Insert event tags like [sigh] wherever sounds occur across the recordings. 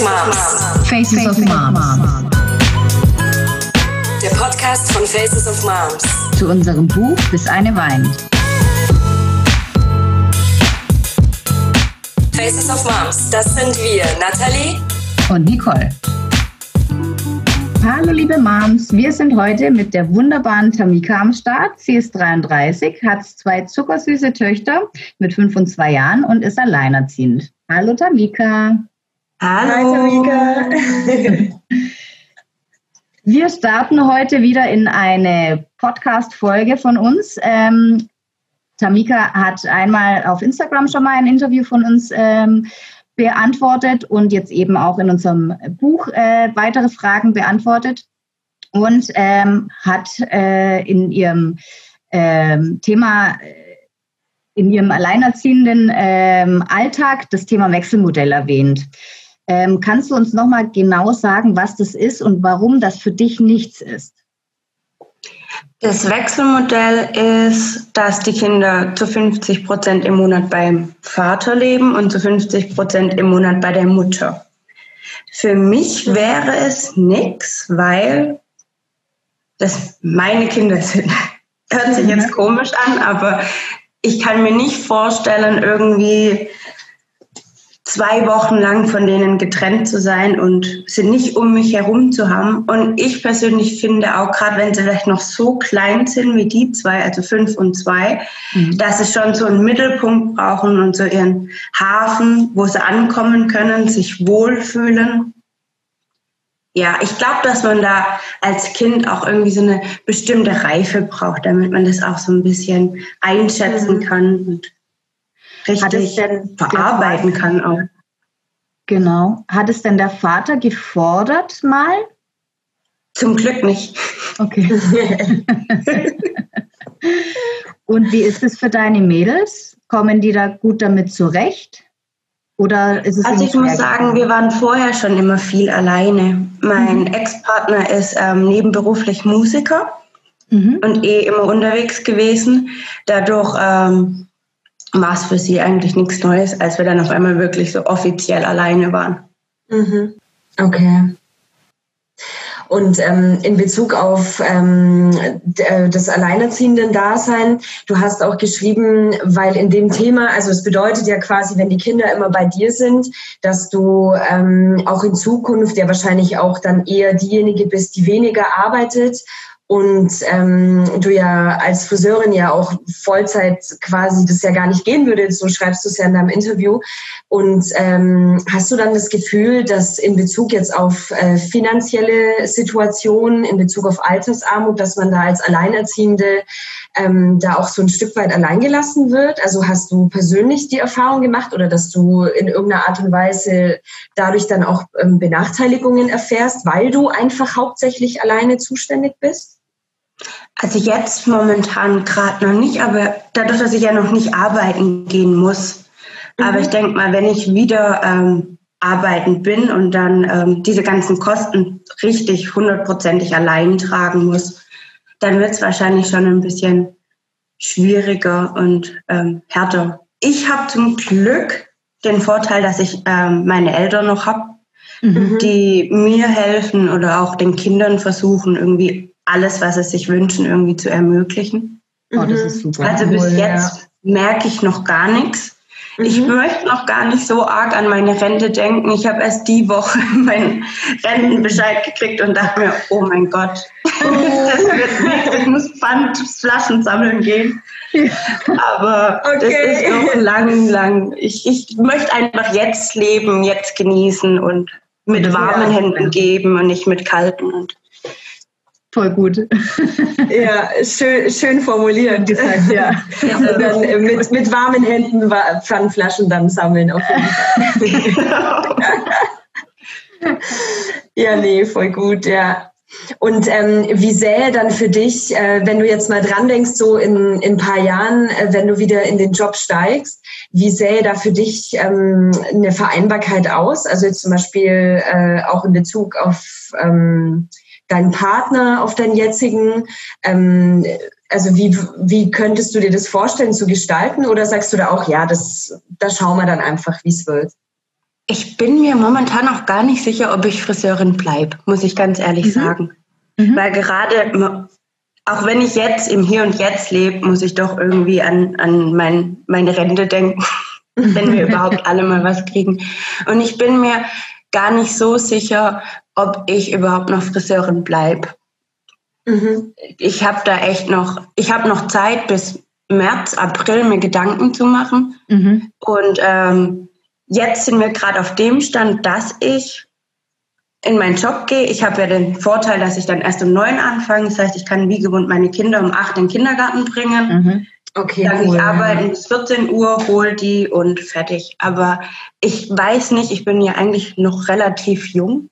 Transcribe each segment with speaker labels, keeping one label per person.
Speaker 1: of Moms.
Speaker 2: Faces of Moms.
Speaker 1: Der Podcast von Faces of Moms.
Speaker 2: Zu unserem Buch Bis eine weint.
Speaker 1: Faces of Moms, das sind wir, Nathalie
Speaker 2: Und Nicole. Hallo liebe Moms, wir sind heute mit der wunderbaren Tamika am Start. Sie ist 33, hat zwei zuckersüße Töchter mit 5 und 2 Jahren und ist alleinerziehend. Hallo Tamika.
Speaker 3: Hallo. Hi, Tamika. [laughs]
Speaker 2: Wir starten heute wieder in eine Podcast-Folge von uns. Ähm, Tamika hat einmal auf Instagram schon mal ein Interview von uns ähm, beantwortet und jetzt eben auch in unserem Buch äh, weitere Fragen beantwortet und ähm, hat äh, in ihrem ähm, Thema in ihrem alleinerziehenden ähm, Alltag das Thema Wechselmodell erwähnt. Ähm, kannst du uns nochmal genau sagen, was das ist und warum das für dich nichts ist?
Speaker 3: Das Wechselmodell ist, dass die Kinder zu 50 Prozent im Monat beim Vater leben und zu 50 Prozent im Monat bei der Mutter. Für mich wäre es nichts, weil das meine Kinder sind. [laughs] Hört sich jetzt komisch an, aber ich kann mir nicht vorstellen, irgendwie zwei Wochen lang von denen getrennt zu sein und sie nicht um mich herum zu haben. Und ich persönlich finde auch, gerade wenn sie vielleicht noch so klein sind wie die zwei, also fünf und zwei, mhm. dass sie schon so einen Mittelpunkt brauchen und so ihren Hafen, wo sie ankommen können, sich wohlfühlen. Ja, ich glaube, dass man da als Kind auch irgendwie so eine bestimmte Reife braucht, damit man das auch so ein bisschen einschätzen mhm. kann und richtig verarbeiten kann auch.
Speaker 2: Genau. Hat es denn der Vater gefordert mal?
Speaker 3: Zum Glück nicht.
Speaker 2: Okay. [laughs] Und wie ist es für deine Mädels? Kommen die da gut damit zurecht? Oder ist es
Speaker 3: also ich muss sagen, wir waren vorher schon immer viel alleine. Mein mhm. Ex-Partner ist ähm, nebenberuflich Musiker mhm. und eh immer unterwegs gewesen. Dadurch ähm, war es für sie eigentlich nichts Neues, als wir dann auf einmal wirklich so offiziell alleine waren.
Speaker 4: Mhm. Okay. Und ähm, in Bezug auf ähm, äh, das Alleinerziehenden-Dasein, du hast auch geschrieben, weil in dem Thema, also es bedeutet ja quasi, wenn die Kinder immer bei dir sind, dass du ähm, auch in Zukunft ja wahrscheinlich auch dann eher diejenige bist, die weniger arbeitet und ähm, du ja als Friseurin ja auch Vollzeit quasi das ja gar nicht gehen würde, so schreibst du es ja in deinem Interview. Und ähm, hast du dann das Gefühl, dass in Bezug jetzt auf äh, finanzielle Situationen, in Bezug auf Altersarmut, dass man da als Alleinerziehende ähm, da auch so ein Stück weit alleingelassen wird? Also hast du persönlich die Erfahrung gemacht oder dass du in irgendeiner Art und Weise dadurch dann auch ähm, Benachteiligungen erfährst, weil du einfach hauptsächlich alleine zuständig bist?
Speaker 3: Also jetzt momentan gerade noch nicht, aber dadurch, dass ich ja noch nicht arbeiten gehen muss. Mhm. Aber ich denke mal, wenn ich wieder ähm, arbeiten bin und dann ähm, diese ganzen Kosten richtig hundertprozentig allein tragen muss, dann wird es wahrscheinlich schon ein bisschen schwieriger und ähm, härter. Ich habe zum Glück den Vorteil, dass ich ähm, meine Eltern noch habe, mhm. die mir helfen oder auch den Kindern versuchen, irgendwie alles, was sie sich wünschen, irgendwie zu ermöglichen.
Speaker 2: Oh, das ist super.
Speaker 3: Also bis cool, jetzt ja. merke ich noch gar nichts. Mhm. Ich möchte noch gar nicht so arg an meine Rente denken. Ich habe erst die Woche [laughs] meinen Rentenbescheid gekriegt und dachte mir, oh mein Gott, [laughs] oh. das wird nichts. Ich muss Pfandflaschen sammeln gehen. Aber okay. das ist noch lang, lang. Ich, ich möchte einfach jetzt leben, jetzt genießen und mit warmen ja. Händen geben und nicht mit kalten. Und
Speaker 2: Voll gut.
Speaker 4: Ja, schön, schön formuliert. Gesagt, ja. Und dann äh, mit, mit warmen Händen Pfandflaschen dann sammeln auf jeden Fall. [laughs] ja, nee, voll gut, ja. Und ähm, wie sähe dann für dich, äh, wenn du jetzt mal dran denkst, so in, in ein paar Jahren, äh, wenn du wieder in den Job steigst, wie sähe da für dich ähm, eine Vereinbarkeit aus? Also jetzt zum Beispiel äh, auch in Bezug auf ähm, deinen Partner, auf deinen jetzigen? Ähm, also wie, wie könntest du dir das vorstellen zu gestalten oder sagst du da auch, ja, das, da schauen wir dann einfach, wie es wird?
Speaker 3: Ich bin mir momentan auch gar nicht sicher, ob ich Friseurin bleibe, muss ich ganz ehrlich
Speaker 2: Mhm.
Speaker 3: sagen.
Speaker 2: Mhm.
Speaker 3: Weil gerade, auch wenn ich jetzt im Hier und Jetzt lebe, muss ich doch irgendwie an, an mein, meine Rente denken, [laughs] wenn wir [laughs] überhaupt alle mal was kriegen. Und ich bin mir gar nicht so sicher, ob ich überhaupt noch Friseurin bleibe.
Speaker 4: Mhm.
Speaker 3: Ich habe da echt noch, ich habe noch Zeit bis März, April mir Gedanken zu machen.
Speaker 2: Mhm.
Speaker 3: Und ähm, jetzt sind wir gerade auf dem Stand, dass ich in meinen Job gehe. Ich habe ja den Vorteil, dass ich dann erst um neun anfange. Das heißt, ich kann wie gewohnt meine Kinder um acht in den Kindergarten bringen.
Speaker 2: Mhm.
Speaker 4: Okay,
Speaker 3: Dann
Speaker 4: cool.
Speaker 3: ich arbeiten bis 14 Uhr, hol die und fertig. Aber ich weiß nicht, ich bin ja eigentlich noch relativ jung,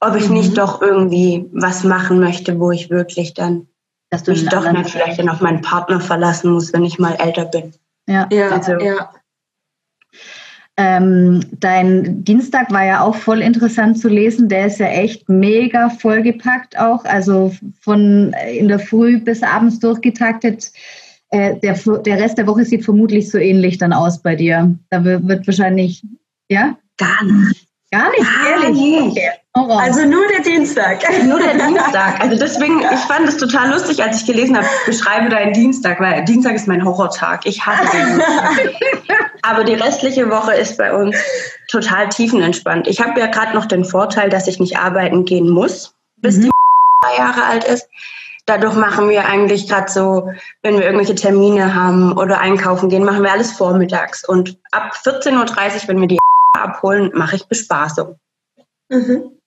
Speaker 3: ob ich
Speaker 2: Mhm.
Speaker 3: nicht doch irgendwie was machen möchte, wo ich wirklich dann
Speaker 2: Dass du
Speaker 3: mich doch nicht vielleicht dann auf meinen Partner verlassen muss, wenn ich mal älter bin.
Speaker 2: Ja.
Speaker 4: Ja,
Speaker 3: Also-
Speaker 4: ja.
Speaker 2: Ähm, dein Dienstag war ja auch voll interessant zu lesen. Der ist ja echt mega vollgepackt auch. Also von äh, in der Früh bis abends durchgetaktet. Äh, der, der Rest der Woche sieht vermutlich so ähnlich dann aus bei dir. Da wird, wird wahrscheinlich, ja?
Speaker 3: Gar nicht.
Speaker 2: Gar nicht,
Speaker 3: Gar
Speaker 2: ehrlich.
Speaker 3: nicht.
Speaker 2: Okay. Raus.
Speaker 4: Also nur der Dienstag. [laughs]
Speaker 3: Nur der Dienstag. Also deswegen, ich fand es total lustig, als ich gelesen habe, beschreibe deinen Dienstag, weil Dienstag ist mein Horrortag. Ich hasse den Dienstag. [laughs] Aber die restliche Woche ist bei uns total tiefenentspannt. Ich habe ja gerade noch den Vorteil, dass ich nicht arbeiten gehen muss, bis
Speaker 2: Mhm.
Speaker 3: die drei Jahre alt ist. Dadurch machen wir eigentlich gerade so, wenn wir irgendwelche Termine haben oder einkaufen gehen, machen wir alles vormittags. Und ab 14.30 Uhr, wenn wir die abholen, mache ich Bespaßung.
Speaker 4: Mhm.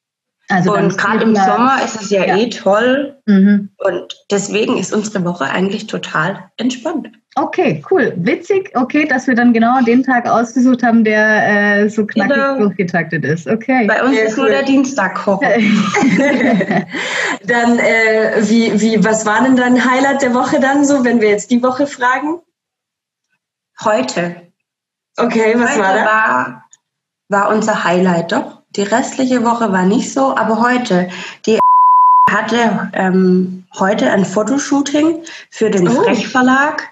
Speaker 2: Also
Speaker 3: Und gerade im Sommer ist es ja,
Speaker 2: Ja.
Speaker 3: eh toll.
Speaker 2: Mhm.
Speaker 3: Und deswegen ist unsere Woche eigentlich total entspannt.
Speaker 2: Okay, cool. Witzig, okay, dass wir dann genau den Tag ausgesucht haben, der äh, so knackig
Speaker 3: Genau.
Speaker 2: durchgetaktet ist. Okay.
Speaker 3: Bei uns
Speaker 4: Sehr
Speaker 3: ist nur
Speaker 4: cool.
Speaker 3: der Dienstag Horror. [laughs]
Speaker 4: Dann, äh, wie, wie, was war denn dein Highlight der Woche dann so, wenn wir jetzt die Woche fragen?
Speaker 3: Heute.
Speaker 4: Okay, was
Speaker 3: heute
Speaker 4: war da?
Speaker 3: war, war unser Highlight, doch. Die restliche Woche war nicht so, aber heute. Die [laughs] hatte ähm, heute ein Fotoshooting für den
Speaker 4: Oh.
Speaker 3: Frech Verlag.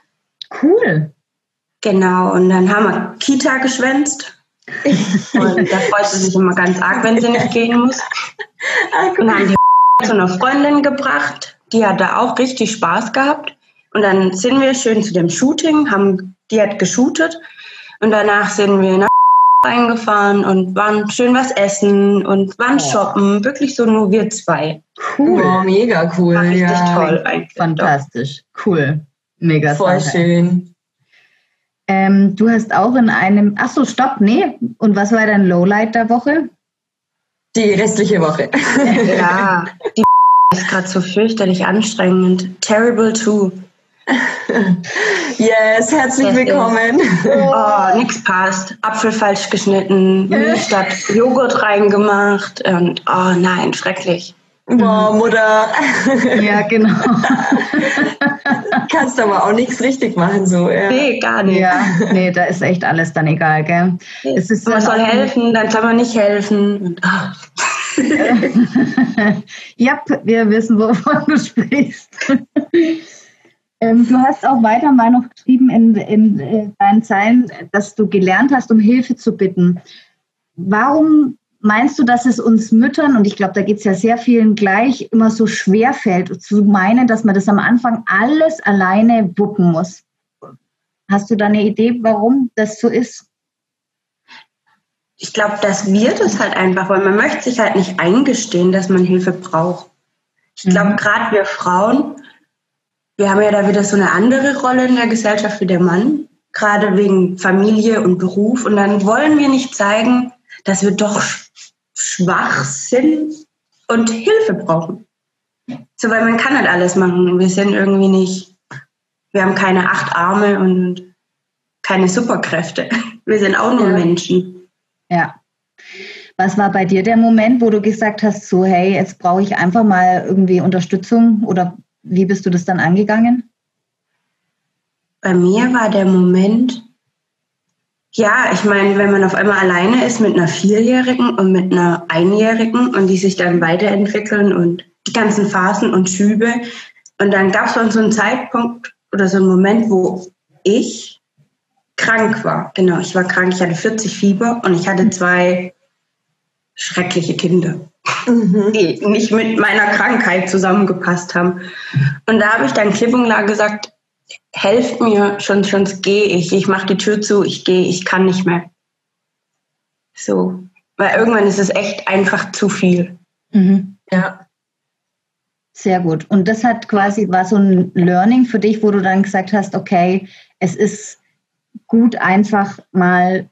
Speaker 2: cool.
Speaker 3: Genau, und dann haben wir Kita geschwänzt. [laughs] Und da freut sie sich immer ganz arg, wenn sie nicht gehen muss.
Speaker 4: Ah,
Speaker 3: Und haben die [laughs] zu einer Freundin gebracht. Die hat da auch richtig Spaß gehabt. Und dann sind wir schön zu dem Shooting, haben, die hat geshootet. Und danach sind wir nach reingefahren und waren schön was essen und waren
Speaker 2: Oh.
Speaker 3: shoppen. Wirklich so nur wir zwei.
Speaker 2: Cool.
Speaker 4: Wow, mega cool.
Speaker 3: War richtig
Speaker 4: ja.
Speaker 3: toll eigentlich.
Speaker 2: Fantastisch. Cool. Mega
Speaker 4: Voll
Speaker 2: Sache.
Speaker 4: schön.
Speaker 2: Ähm, du hast auch in einem, ach so, stopp, nee. Und was war dein Lowlight der Woche?
Speaker 4: Die restliche Woche. [laughs]
Speaker 3: Ja, die [laughs] ist gerade so fürchterlich anstrengend. Terrible too. [laughs]
Speaker 4: Yes, herzlich willkommen.
Speaker 3: Oh, [laughs] nix passt. Apfel falsch geschnitten, Milch [laughs] statt Joghurt reingemacht und oh nein, schrecklich.
Speaker 4: Wow, Mutter,
Speaker 2: Ja, genau.
Speaker 4: kannst aber auch nichts richtig machen so. Ja.
Speaker 3: Nee, gar nicht.
Speaker 2: ja, nee, da ist echt alles dann egal, gell? Es ist
Speaker 3: man soll helfen, dann soll man nicht helfen. Ah.
Speaker 2: ja, wir wissen, wovon du sprichst. Ähm, du hast auch weiter mal noch geschrieben in, in, äh, deinen Zeilen, dass du gelernt hast, um Hilfe zu bitten. Warum meinst du, dass es uns Müttern, und ich glaube, da geht es ja sehr vielen gleich, immer so schwer fällt, zu meinen, dass man das am Anfang alles alleine wuppen muss? Hast du da eine Idee, warum das so ist?
Speaker 3: Ich glaube, dass wir das halt einfach, weil man möchte sich halt nicht eingestehen, dass man Hilfe braucht. Ich glaube,
Speaker 2: Mhm.
Speaker 3: gerade wir Frauen, wir haben ja da wieder so eine andere Rolle in der Gesellschaft wie der Mann, gerade wegen Familie und Beruf. Und dann wollen wir nicht zeigen, dass wir doch sch- schwach sind und Hilfe brauchen. So, weil man kann halt alles machen. Wir sind irgendwie nicht, wir haben keine acht Arme und keine Superkräfte. Wir sind auch nur
Speaker 4: Ja.
Speaker 3: Menschen.
Speaker 2: Ja. Was war bei dir der Moment, wo du gesagt hast, so hey, jetzt brauche ich einfach mal irgendwie Unterstützung oder wie bist du das dann angegangen?
Speaker 3: Bei mir war der Moment, ja, ich meine, wenn man auf einmal alleine ist mit einer Vierjährigen und mit einer Einjährigen und die sich dann weiterentwickeln und die ganzen Phasen und Schübe. Und dann gab es so einen Zeitpunkt oder so einen Moment, wo ich krank war. Genau, ich war krank. Ich hatte 40 Fieber und ich hatte zwei schreckliche Kinder, mhm. die nicht mit meiner Krankheit zusammengepasst haben. Und da habe ich dann klipp und klar gesagt, helft mir, schon, schon gehe ich. Ich mache die Tür zu, ich gehe, ich kann nicht mehr. So, weil irgendwann ist es echt einfach zu viel.
Speaker 2: Mhm. Ja. Sehr gut. Und das hat quasi, war so ein Learning für dich, wo du dann gesagt hast, okay, es ist gut, einfach mal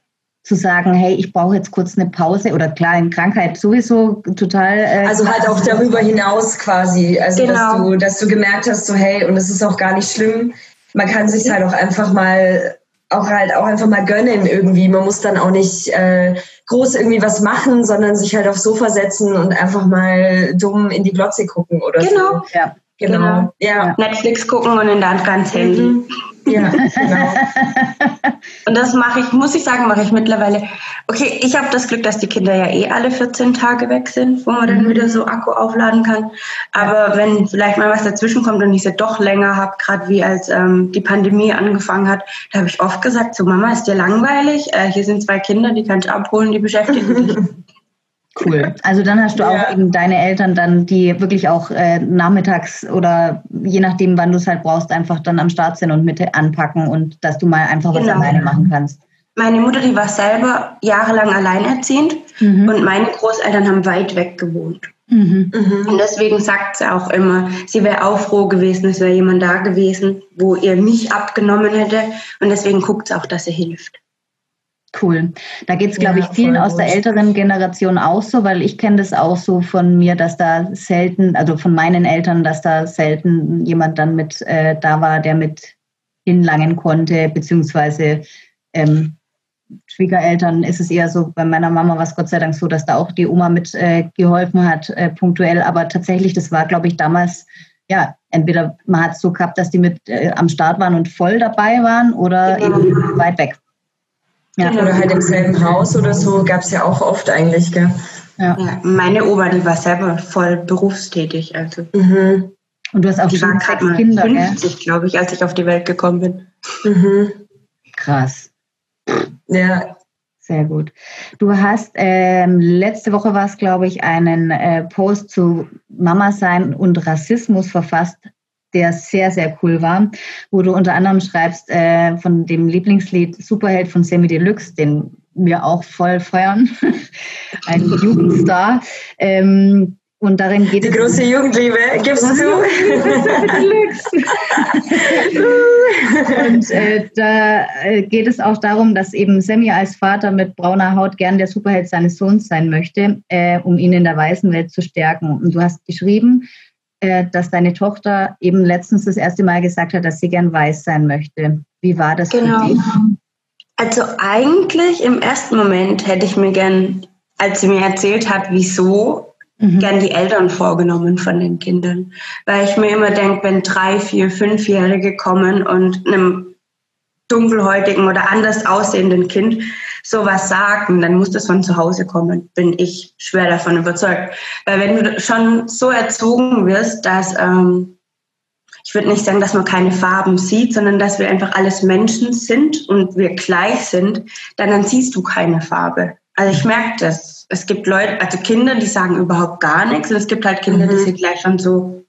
Speaker 2: zu sagen, hey, ich brauche jetzt kurz eine Pause oder klar, in Krankheit sowieso total.
Speaker 4: Äh, also halt auch darüber hinaus quasi. Also genau. dass du, dass du gemerkt hast, so hey, und es ist auch gar nicht schlimm. Man kann sich halt auch einfach mal auch halt auch einfach mal gönnen irgendwie. Man muss dann auch nicht äh, groß irgendwie was machen, sondern sich halt aufs Sofa setzen und einfach mal dumm in die Glotze gucken oder
Speaker 3: genau. so. Ja. Genau. genau. Ja. Netflix gucken und in der Hand ganz Handy. Mhm. Ja, genau. [laughs] und das mache ich, muss ich sagen, mache ich mittlerweile. Okay, ich habe das Glück, dass die Kinder ja eh alle 14 Tage weg sind, wo man dann mhm. wieder so Akku aufladen kann. Aber wenn vielleicht mal was dazwischen kommt und ich sie doch länger habe, gerade wie als ähm, die Pandemie angefangen hat, da habe ich oft gesagt, so Mama, ist dir langweilig? Äh, hier sind zwei Kinder, die kann ich abholen, die beschäftigen dich. [laughs]
Speaker 2: Cool. Also dann hast du ja. auch eben deine Eltern dann, die wirklich auch äh, nachmittags oder je nachdem, wann du es halt brauchst, einfach dann am Start sind und mit anpacken und dass du mal einfach genau. was alleine machen kannst.
Speaker 3: Meine Mutter, die war selber jahrelang alleinerziehend mhm. und meine Großeltern haben weit weg gewohnt. Mhm. Mhm. Und deswegen sagt sie auch immer, sie wäre auch froh gewesen, es wäre jemand da gewesen, wo ihr mich abgenommen hätte. Und deswegen guckt sie auch, dass sie hilft.
Speaker 2: Cool. Da geht es, glaube ja, ich, vielen aus der älteren Generation auch so, weil ich kenne das auch so von mir, dass da selten, also von meinen Eltern, dass da selten jemand dann mit äh, da war, der mit hinlangen konnte, beziehungsweise ähm, Schwiegereltern ist es eher so, bei meiner Mama war es Gott sei Dank so, dass da auch die Oma mit äh, geholfen hat, äh, punktuell. Aber tatsächlich, das war, glaube ich, damals, ja, entweder man hat es so gehabt, dass die mit äh, am Start waren und voll dabei waren oder genau. eben weit weg.
Speaker 4: Ja. Oder halt im selben Haus oder so gab es ja auch oft eigentlich, gell?
Speaker 3: Ja. ja. Meine Oma, die war selber voll berufstätig. Also. Mhm.
Speaker 2: Und du hast auch die schon sechs Kinder,
Speaker 3: 50, glaube ich, als ich auf die Welt gekommen bin.
Speaker 2: Mhm. Krass. Ja. Sehr gut. Du hast ähm, letzte Woche war es, glaube ich, einen äh, Post zu Mama sein und Rassismus verfasst der sehr, sehr cool war, wo du unter anderem schreibst äh, von dem Lieblingslied Superheld von Sammy Deluxe, den wir auch voll feiern, [laughs] ein [laughs] Jugendstar. Ähm, und darin geht
Speaker 4: Die es. Die große Jugendliebe, gibst du zu? [laughs]
Speaker 2: und äh, da äh, geht es auch darum, dass eben Sammy als Vater mit brauner Haut gern der Superheld seines Sohns sein möchte, äh, um ihn in der weißen Welt zu stärken. Und du hast geschrieben, äh, dass deine Tochter eben letztens das erste Mal gesagt hat, dass sie gern weiß sein möchte. Wie war das genau. für dich?
Speaker 3: Also eigentlich im ersten Moment hätte ich mir gern, als sie mir erzählt hat, wieso, mhm. gern die Eltern vorgenommen von den Kindern. Weil ich mir immer denke, wenn drei, vier, fünfjährige kommen und einem dunkelhäutigen oder anders aussehenden Kind sowas sagen, dann muss das von zu Hause kommen, bin ich schwer davon überzeugt. Weil wenn du schon so erzogen wirst, dass, ähm, ich würde nicht sagen, dass man keine Farben sieht, sondern dass wir einfach alles Menschen sind und wir gleich sind, dann, dann siehst du keine Farbe. Also ich merke das. Es gibt Leute, also Kinder, die sagen überhaupt gar nichts und es gibt halt Kinder, mhm. die sind gleich schon so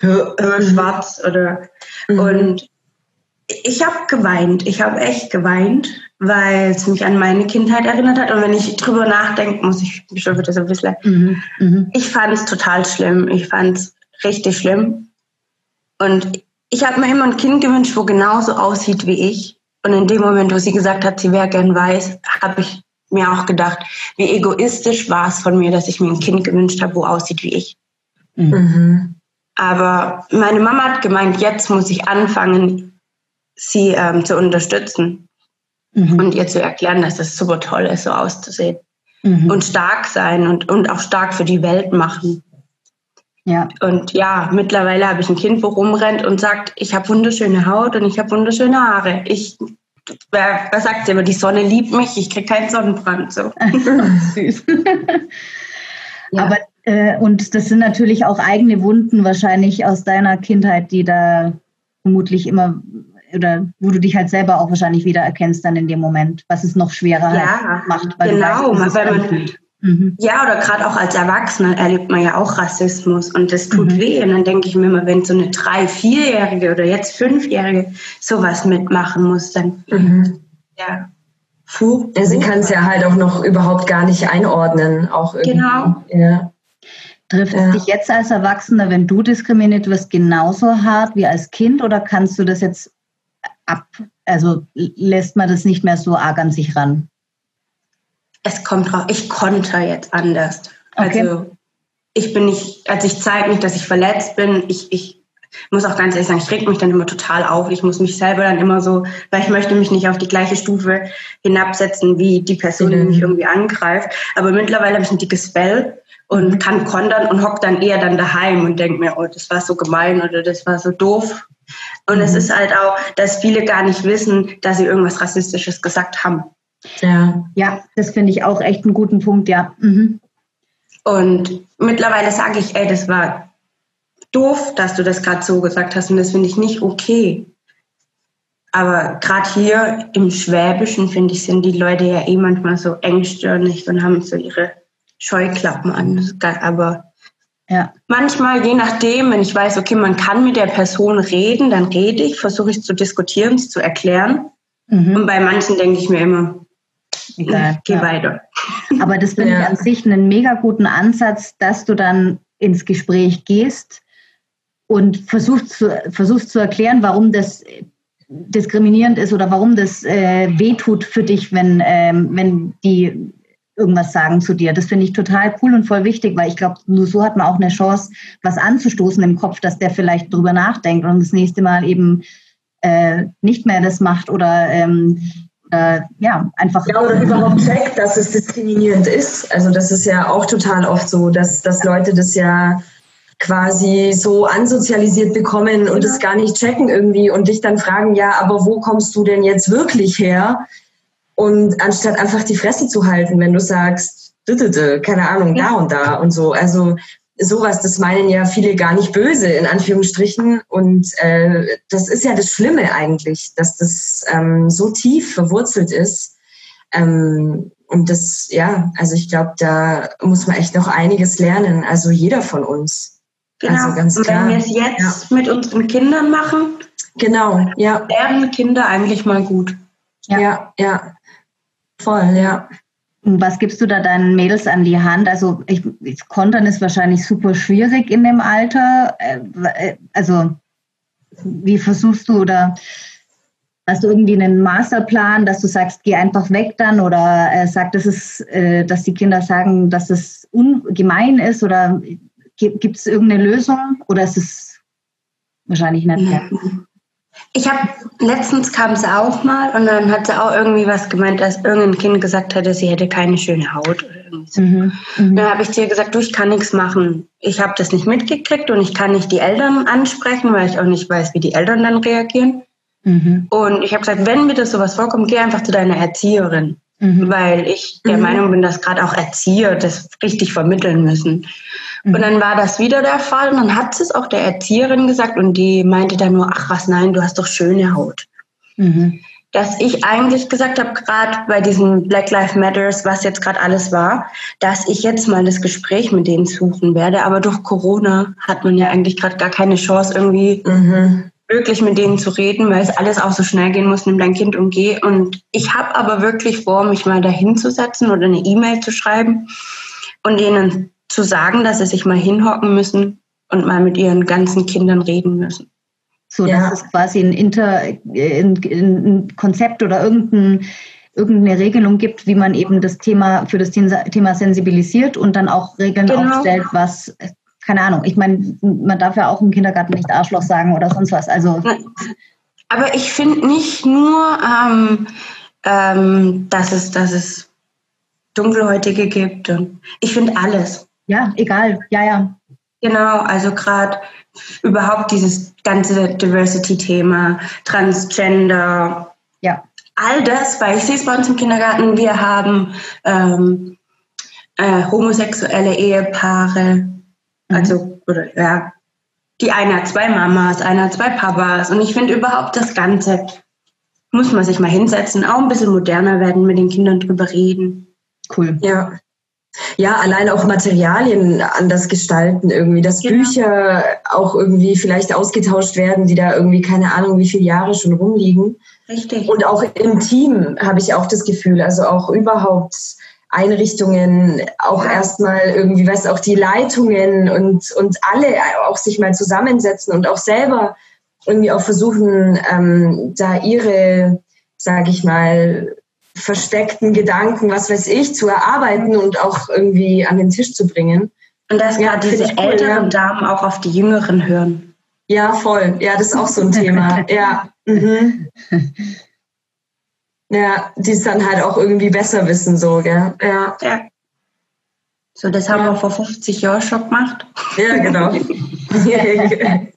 Speaker 3: schwarz oder mhm. und ich habe geweint. Ich habe echt geweint, weil es mich an meine Kindheit erinnert hat. Und wenn ich drüber nachdenke, muss ich schon wieder so ein bisschen. Mhm. Mhm. Ich fand es total schlimm. Ich fand es richtig schlimm. Und ich habe mir immer ein Kind gewünscht, wo genauso aussieht wie ich. Und in dem Moment, wo sie gesagt hat, sie wäre gern weiß, habe ich mir auch gedacht, wie egoistisch war es von mir, dass ich mir ein Kind gewünscht habe, wo aussieht wie ich. Mhm. Aber meine Mama hat gemeint, jetzt muss ich anfangen, sie ähm, zu unterstützen mhm. und ihr zu erklären, dass es super toll ist, so auszusehen. Mhm. Und stark sein und, und auch stark für die Welt machen. Ja. Und ja, mittlerweile habe ich ein Kind, wo rumrennt und sagt, ich habe wunderschöne Haut und ich habe wunderschöne Haare. Ich, wer, wer sagt immer, die Sonne liebt mich, ich kriege keinen Sonnenbrand. So. [laughs] Süß. [laughs]
Speaker 2: ja. Aber äh, und das sind natürlich auch eigene Wunden wahrscheinlich aus deiner Kindheit, die da vermutlich immer oder wo du dich halt selber auch wahrscheinlich wiedererkennst dann in dem Moment, was es noch schwerer
Speaker 3: Ja,
Speaker 2: halt macht, weil
Speaker 3: genau,
Speaker 2: du weißt,
Speaker 3: weil man-.
Speaker 2: Mhm.
Speaker 3: Ja, oder gerade auch als Erwachsener erlebt man ja auch Rassismus und das tut
Speaker 2: Mhm.
Speaker 3: weh. Und dann denke ich mir immer, wenn so eine drei-, vierjährige oder jetzt fünfjährige sowas mitmachen muss, dann
Speaker 4: Mhm.
Speaker 3: ja, puh.
Speaker 4: Ja, sie kann es ja halt auch noch überhaupt gar nicht einordnen, auch irgendwie.
Speaker 3: Genau.
Speaker 4: Ja.
Speaker 2: Trifft
Speaker 4: Ja.
Speaker 2: es dich jetzt als Erwachsener, wenn du diskriminiert wirst, genauso hart wie als Kind oder kannst du das jetzt ab, also lässt man das nicht mehr so arg an sich ran?
Speaker 3: Es kommt drauf. Ich konnte jetzt anders.
Speaker 2: Okay.
Speaker 3: Also ich bin nicht, also ich zeige nicht, dass ich verletzt bin. Ich, ich muss auch ganz ehrlich sagen, ich reg mich dann immer total auf. Ich muss mich selber dann immer so, weil ich möchte mich nicht auf die gleiche Stufe hinabsetzen, wie die Person, die
Speaker 4: Mhm.
Speaker 3: mich irgendwie angreift. Aber mittlerweile habe ich ein dickes Fell und kann kontern und hock dann eher dann daheim und denke mir, oh, das war so gemein oder das war so doof. Und es
Speaker 2: Mhm.
Speaker 3: ist halt auch, dass viele gar nicht wissen, dass sie irgendwas Rassistisches gesagt haben.
Speaker 4: Ja.
Speaker 2: Ja, das finde ich auch echt einen guten Punkt, ja. Mhm.
Speaker 3: Und mittlerweile sage ich, ey, das war doof, dass du das gerade so gesagt hast und das finde ich nicht okay. Aber gerade hier im Schwäbischen, finde ich, sind die Leute ja eh manchmal so engstirnig und haben so ihre Scheuklappen an. Aber
Speaker 2: Ja.
Speaker 3: manchmal, je nachdem, wenn ich weiß, okay, man kann mit der Person reden, dann rede ich, versuche ich zu diskutieren, es zu erklären.
Speaker 2: Mhm.
Speaker 3: Und bei manchen denke ich mir immer,
Speaker 2: Egal.
Speaker 3: geh
Speaker 2: ja.
Speaker 3: weiter.
Speaker 2: Aber das finde
Speaker 4: Ja.
Speaker 2: ich an sich einen mega guten Ansatz, dass du dann ins Gespräch gehst und versuchst zu, versuchst zu erklären, warum das diskriminierend ist oder warum das äh, wehtut für dich, wenn, ähm, wenn die irgendwas sagen zu dir. Das finde ich total cool und voll wichtig, weil ich glaube, nur so hat man auch eine Chance, was anzustoßen im Kopf, dass der vielleicht drüber nachdenkt und das nächste Mal eben äh, nicht mehr das macht oder ähm, äh, ja, einfach.
Speaker 4: Ja, oder überhaupt checkt, dass es diskriminierend ist. Also das ist ja auch total oft so, dass, dass Leute das ja quasi so ansozialisiert bekommen und es gar nicht checken irgendwie und dich dann fragen, ja, aber wo kommst du denn jetzt wirklich her? Und anstatt einfach die Fresse zu halten, wenn du sagst, keine Ahnung, da und da und so. Also sowas, das meinen ja viele gar nicht böse, in Anführungsstrichen. Und äh, das ist ja das Schlimme eigentlich, dass das ähm, so tief verwurzelt ist. Ähm, und das, ja, also ich glaube, da muss man echt noch einiges lernen. Also jeder von uns.
Speaker 3: Genau.
Speaker 4: Also ganz
Speaker 3: und wenn
Speaker 4: klar.
Speaker 3: wir es jetzt mit unseren Kindern machen,
Speaker 4: Genau, ja,
Speaker 3: lernen Kinder eigentlich mal gut.
Speaker 2: Ja.
Speaker 4: ja, ja. Voll, ja.
Speaker 2: Und Was gibst du da deinen Mädels an die Hand? Also ich, ich, Kontern ist wahrscheinlich super schwierig in dem Alter. Äh, äh, Also wie versuchst du oder hast du irgendwie einen Masterplan, dass du sagst, geh einfach weg dann oder äh, sag, dass es, äh, dass die Kinder sagen, dass es ungemein ist oder gibt es irgendeine Lösung oder ist es wahrscheinlich nicht? Ja.
Speaker 3: Ich habe letztens kam sie auch mal und dann hat sie auch irgendwie was gemeint, dass irgendein Kind gesagt hatte, sie hätte keine schöne Haut. So.
Speaker 2: Mhm. Mhm.
Speaker 3: Dann habe ich zu ihr gesagt, du, ich kann nichts machen. Ich habe das nicht mitgekriegt und ich kann nicht die Eltern ansprechen, weil ich auch nicht weiß, wie die Eltern dann reagieren.
Speaker 2: Mhm.
Speaker 3: Und ich habe gesagt, wenn mir das sowas vorkommt, geh einfach zu deiner Erzieherin.
Speaker 2: Mhm.
Speaker 3: Weil ich der
Speaker 4: Mhm.
Speaker 3: Meinung bin, dass gerade auch Erzieher das richtig vermitteln müssen.
Speaker 2: Mhm.
Speaker 3: Und dann war das wieder der Fall und dann hat sie es auch der Erzieherin gesagt und die meinte dann nur, ach was, nein, du hast doch schöne Haut.
Speaker 2: Mhm.
Speaker 3: Dass ich eigentlich gesagt habe, gerade bei diesen Black Lives Matters, was jetzt gerade alles war, dass ich jetzt mal das Gespräch mit denen suchen werde. Aber durch Corona hat man ja eigentlich gerade gar keine Chance, irgendwie
Speaker 4: Mhm.
Speaker 3: wirklich mit denen zu reden, weil es alles auch so schnell gehen muss, nimm dein Kind und geh. Und ich habe aber wirklich vor, mich mal dahin zu setzen oder eine E-Mail zu schreiben und denen zu sagen, dass sie sich mal hinhocken müssen und mal mit ihren ganzen Kindern reden müssen.
Speaker 2: So, dass
Speaker 4: Ja.
Speaker 2: es quasi ein, Inter, äh, ein, ein Konzept oder irgendein, irgendeine Regelung gibt, wie man eben das Thema für das Thema sensibilisiert und dann auch Regeln
Speaker 3: Genau.
Speaker 2: aufstellt, was, keine Ahnung, ich meine, man darf ja auch im Kindergarten nicht Arschloch sagen oder sonst was. Also,
Speaker 3: Aber ich finde nicht nur, ähm, ähm, dass, es, dass es Dunkelhäutige gibt. Und ich finde alles.
Speaker 2: Ja, egal, ja, ja.
Speaker 3: Genau, also gerade überhaupt dieses ganze Diversity-Thema, Transgender,
Speaker 2: Ja.
Speaker 3: all das, weil ich sehe es bei uns im Kindergarten, wir haben ähm, äh, homosexuelle Ehepaare, also oder ja, die eine hat zwei Mamas, einer hat zwei Papas. Und ich finde überhaupt das Ganze muss man sich mal hinsetzen, auch ein bisschen moderner werden, mit den Kindern drüber reden.
Speaker 4: Cool. Ja. Ja, allein auch Materialien anders gestalten irgendwie, dass genau. Bücher auch irgendwie vielleicht ausgetauscht werden, die da irgendwie keine Ahnung, wie viele Jahre schon rumliegen.
Speaker 3: Richtig.
Speaker 4: Und auch im Team habe ich auch das Gefühl, also auch überhaupt Einrichtungen, auch erstmal irgendwie, was auch die Leitungen und, und alle auch sich mal zusammensetzen und auch selber irgendwie auch versuchen, ähm, da ihre, sage ich mal, versteckten Gedanken, was weiß ich, zu erarbeiten und auch irgendwie an den Tisch zu bringen.
Speaker 3: Und dass ja, diese cool, älteren ja. Damen auch auf die jüngeren hören.
Speaker 4: Ja, voll. Ja, das ist auch so ein Thema. [laughs] ja. Mhm. Ja, die es dann halt auch irgendwie besser wissen, so, gell? Ja. ja.
Speaker 3: So, das haben ja. wir vor 50 Jahren schon gemacht.
Speaker 4: Ja, genau. [laughs] [laughs]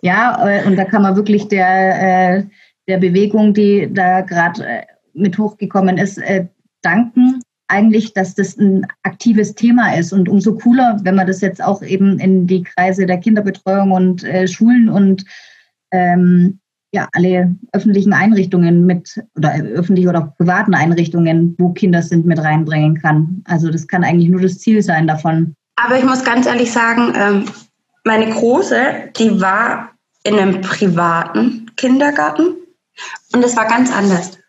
Speaker 2: ja, äh, und da kann man wirklich der, äh, der Bewegung, die da gerade äh, mit hochgekommen ist, äh, danken eigentlich, dass das ein aktives Thema ist. Und umso cooler, wenn man das jetzt auch eben in die Kreise der Kinderbetreuung und äh, Schulen und ähm, ja, alle öffentlichen Einrichtungen mit oder öffentliche oder privaten Einrichtungen, wo Kinder sind, mit reinbringen kann. Also das kann eigentlich nur das Ziel sein davon.
Speaker 3: Aber ich muss ganz ehrlich sagen, ähm, meine Große, die war in einem privaten Kindergarten und es war ganz anders.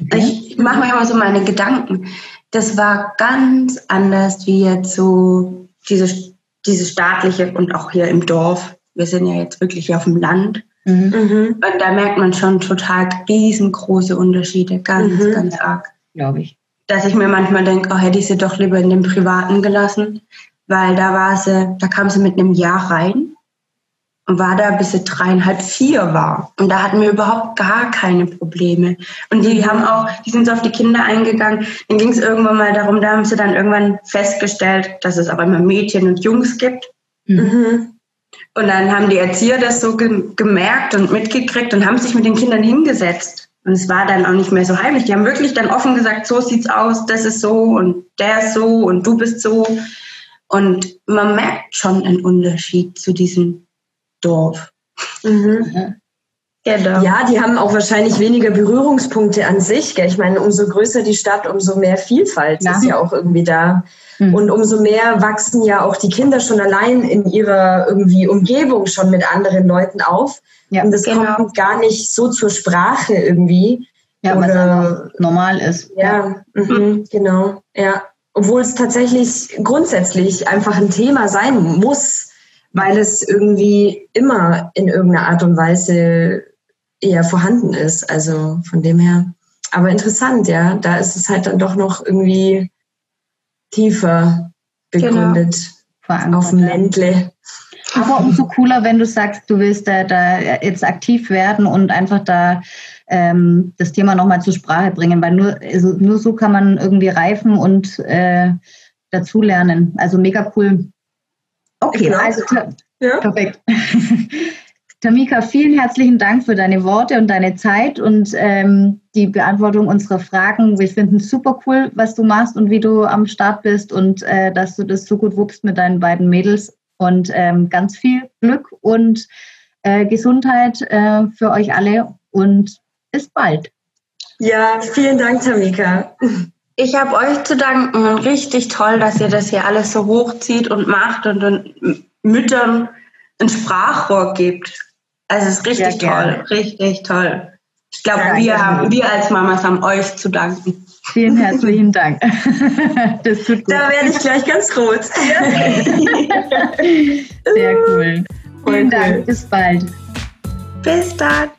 Speaker 3: Okay. Ich, ich mache mir immer so meine Gedanken. Das war ganz anders wie jetzt so diese, diese staatliche und auch hier im Dorf. Wir sind ja jetzt wirklich auf dem Land. Mhm. mhm. Und da merkt man schon total riesengroße Unterschiede, ganz, mhm. ganz arg.
Speaker 2: Glaube ich.
Speaker 3: Dass ich mir manchmal denke, oh, hätte ich sie doch lieber in dem Privaten gelassen, weil da war sie, da kam sie mit einem Jahr rein und war da, bis sie dreieinhalb, vier war. Und da hatten wir überhaupt gar keine Probleme. Und die haben auch, die sind so auf die Kinder eingegangen. Dann ging es irgendwann mal darum, da haben sie dann irgendwann festgestellt, dass es auch immer Mädchen und Jungs gibt. Mhm. Und dann haben die Erzieher das so ge gemerkt und mitgekriegt und haben sich mit den Kindern hingesetzt. Und es war dann auch nicht mehr so heimlich. Die haben wirklich dann offen gesagt, so sieht's aus, das ist so und der ist so und du bist so. Und man merkt schon einen Unterschied zu diesem Dorf.
Speaker 4: Mhm. Genau. Ja, die haben auch wahrscheinlich weniger Berührungspunkte an sich. Gell? Ich meine, umso größer die Stadt, umso mehr Vielfalt ja. ist ja auch irgendwie da. Mhm. Und umso mehr wachsen ja auch die Kinder schon allein in ihrer irgendwie Umgebung schon mit anderen Leuten auf. Ja, und das genau. kommt gar nicht so zur Sprache irgendwie.
Speaker 2: Ja, Oder, was normal ist.
Speaker 4: Ja, ja. Mhm, genau. Ja. Obwohl es tatsächlich grundsätzlich einfach ein Thema sein muss, weil es irgendwie immer in irgendeiner Art und Weise eher vorhanden ist. Also von dem her. Aber interessant, ja. Da ist es halt dann doch noch irgendwie tiefer begründet genau. auf dem Ländle.
Speaker 2: Aber umso cooler, wenn du sagst, du willst da, da jetzt aktiv werden und einfach da ähm, das Thema nochmal zur Sprache bringen, weil nur, also nur so kann man irgendwie reifen und äh, dazulernen. Also mega cool. Okay, genau. also ja. perfekt. [laughs] Tamika, vielen herzlichen Dank für deine Worte und deine Zeit und ähm, die Beantwortung unserer Fragen. Wir finden es super cool, was du machst und wie du am Start bist und äh, dass du das so gut wuppst mit deinen beiden Mädels. Und ähm, ganz viel Glück und äh, Gesundheit äh, für euch alle und bis bald.
Speaker 4: Ja, vielen Dank, Tamika.
Speaker 3: Ich habe euch zu danken und richtig toll, dass ihr das hier alles so hochzieht und macht und den Müttern ein Sprachrohr gibt. Also es ist richtig toll, richtig toll. Ich glaube, wir, haben, wir als Mamas haben euch zu danken.
Speaker 2: Vielen herzlichen Dank. [laughs]
Speaker 4: Das tut gut. Da werde ich gleich ganz rot. [laughs]
Speaker 2: Sehr cool. Vielen Dank. Bis bald.
Speaker 3: Bis dann.